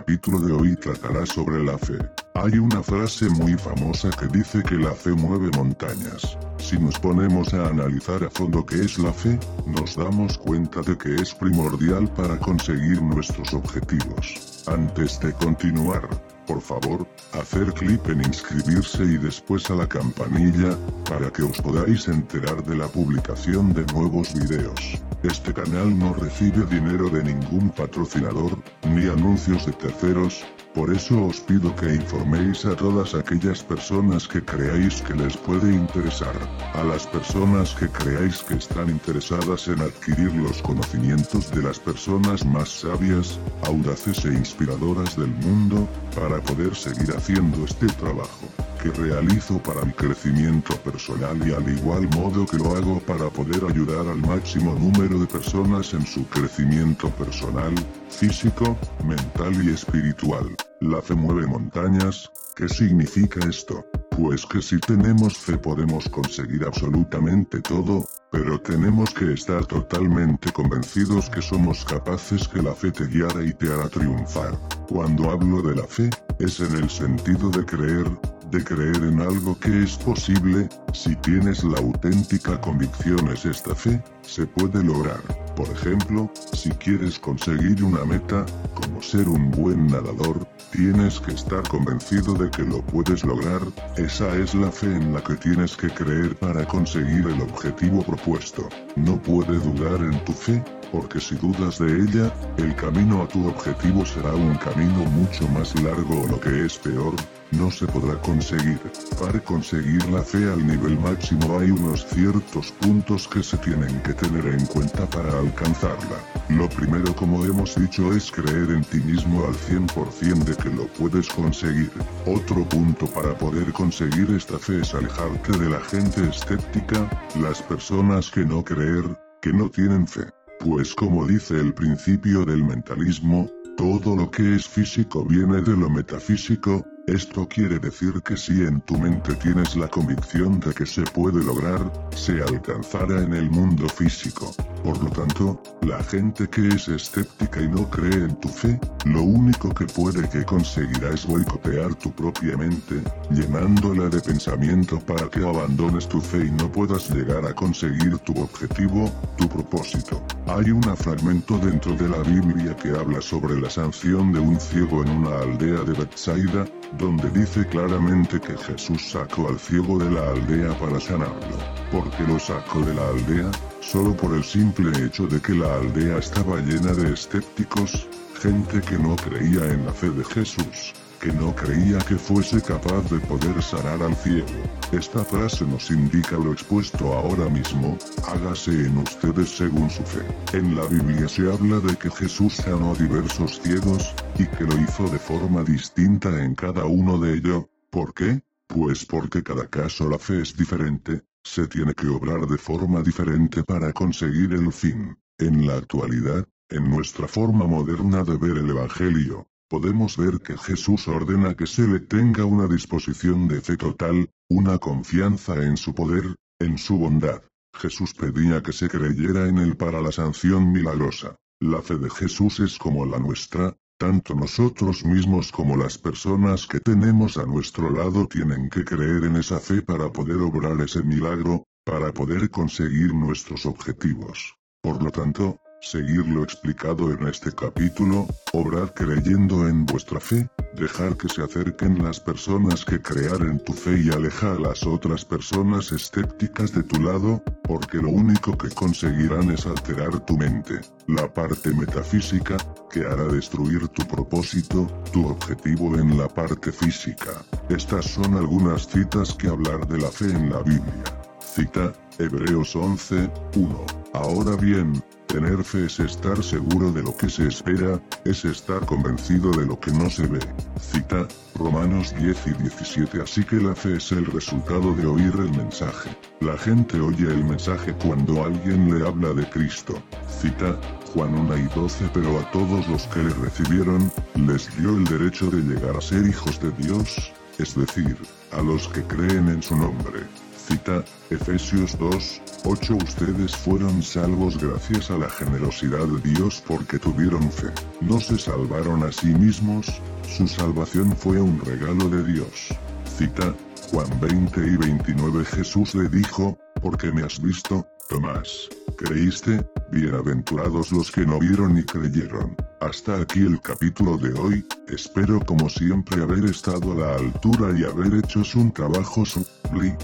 capítulo de hoy tratará sobre la fe. Hay una frase muy famosa que dice que la fe mueve montañas. Si nos ponemos a analizar a fondo qué es la fe, nos damos cuenta de que es primordial para conseguir nuestros objetivos. Antes de continuar, por favor, hacer clic en inscribirse y después a la campanilla, para que os podáis enterar de la publicación de nuevos videos. Este canal no recibe dinero de ningún patrocinador, ni anuncios de terceros, por eso os pido que informéis a todas aquellas personas que creáis que les puede interesar, a las personas que creáis que están interesadas en adquirir los conocimientos de las personas más sabias, audaces e inspiradoras del mundo, para poder seguir haciendo este trabajo que realizo para mi crecimiento personal y al igual modo que lo hago para poder ayudar al máximo número de personas en su crecimiento personal, físico, mental y espiritual. La fe mueve montañas, ¿qué significa esto? Pues que si tenemos fe podemos conseguir absolutamente todo, pero tenemos que estar totalmente convencidos que somos capaces que la fe te guiará y te hará triunfar. Cuando hablo de la fe, es en el sentido de creer, de creer en algo que es posible, si tienes la auténtica convicción es esta fe, se puede lograr. Por ejemplo, si quieres conseguir una meta, como ser un buen nadador, tienes que estar convencido de que lo puedes lograr, esa es la fe en la que tienes que creer para conseguir el objetivo propuesto. No puede dudar en tu fe, porque si dudas de ella, el camino a tu objetivo será un camino mucho más largo o lo que es peor, no se podrá conseguir. Para conseguir la fe al nivel máximo hay unos ciertos puntos que se tienen que tener en cuenta para alcanzarla. Lo primero como hemos dicho es creer en ti mismo al 100% de que lo puedes conseguir. Otro punto para poder conseguir esta fe es alejarte de la gente escéptica, las personas que no creer, que no tienen fe. Pues como dice el principio del mentalismo, todo lo que es físico viene de lo metafísico, esto quiere decir que si en tu mente tienes la convicción de que se puede lograr, se alcanzará en el mundo físico. Por lo tanto, la gente que es escéptica y no cree en tu fe, lo único que puede que conseguirá es boicotear tu propia mente, llenándola de pensamiento para que abandones tu fe y no puedas llegar a conseguir tu objetivo, tu propósito. Hay un fragmento dentro de la Biblia que habla sobre la sanción de un ciego en una aldea de Bethsaida, donde dice claramente que Jesús sacó al ciego de la aldea para sanarlo. porque lo sacó de la aldea? Solo por el simple hecho de que la aldea estaba llena de escépticos, gente que no creía en la fe de Jesús que no creía que fuese capaz de poder sanar al ciego. Esta frase nos indica lo expuesto ahora mismo, hágase en ustedes según su fe. En la Biblia se habla de que Jesús sanó a diversos ciegos, y que lo hizo de forma distinta en cada uno de ellos. ¿Por qué? Pues porque cada caso la fe es diferente, se tiene que obrar de forma diferente para conseguir el fin. En la actualidad, en nuestra forma moderna de ver el Evangelio, podemos ver que Jesús ordena que se le tenga una disposición de fe total, una confianza en su poder, en su bondad. Jesús pedía que se creyera en él para la sanción milagrosa. La fe de Jesús es como la nuestra, tanto nosotros mismos como las personas que tenemos a nuestro lado tienen que creer en esa fe para poder obrar ese milagro, para poder conseguir nuestros objetivos. Por lo tanto, Seguir lo explicado en este capítulo, obrar creyendo en vuestra fe, dejar que se acerquen las personas que crear en tu fe y aleja a las otras personas escépticas de tu lado, porque lo único que conseguirán es alterar tu mente, la parte metafísica, que hará destruir tu propósito, tu objetivo en la parte física. Estas son algunas citas que hablar de la fe en la Biblia. Cita, Hebreos 11, 1. Ahora bien, Tener fe es estar seguro de lo que se espera, es estar convencido de lo que no se ve. Cita, Romanos 10 y 17 Así que la fe es el resultado de oír el mensaje. La gente oye el mensaje cuando alguien le habla de Cristo. Cita, Juan 1 y 12 Pero a todos los que le recibieron, les dio el derecho de llegar a ser hijos de Dios, es decir, a los que creen en su nombre Cita, Efesios 2, 8 Ustedes fueron salvos gracias a la generosidad de Dios porque tuvieron fe. No se salvaron a sí mismos, su salvación fue un regalo de Dios. Cita, Juan 20 y 29 Jesús le dijo, porque me has visto, Tomás, creíste, bienaventurados los que no vieron ni creyeron. Hasta aquí el capítulo de hoy, espero como siempre haber estado a la altura y haber hecho un trabajo sublime.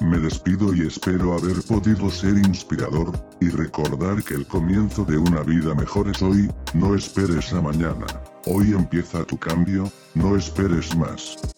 Me despido y espero haber podido ser inspirador, y recordar que el comienzo de una vida mejor es hoy, no esperes a mañana. Hoy empieza tu cambio, no esperes más.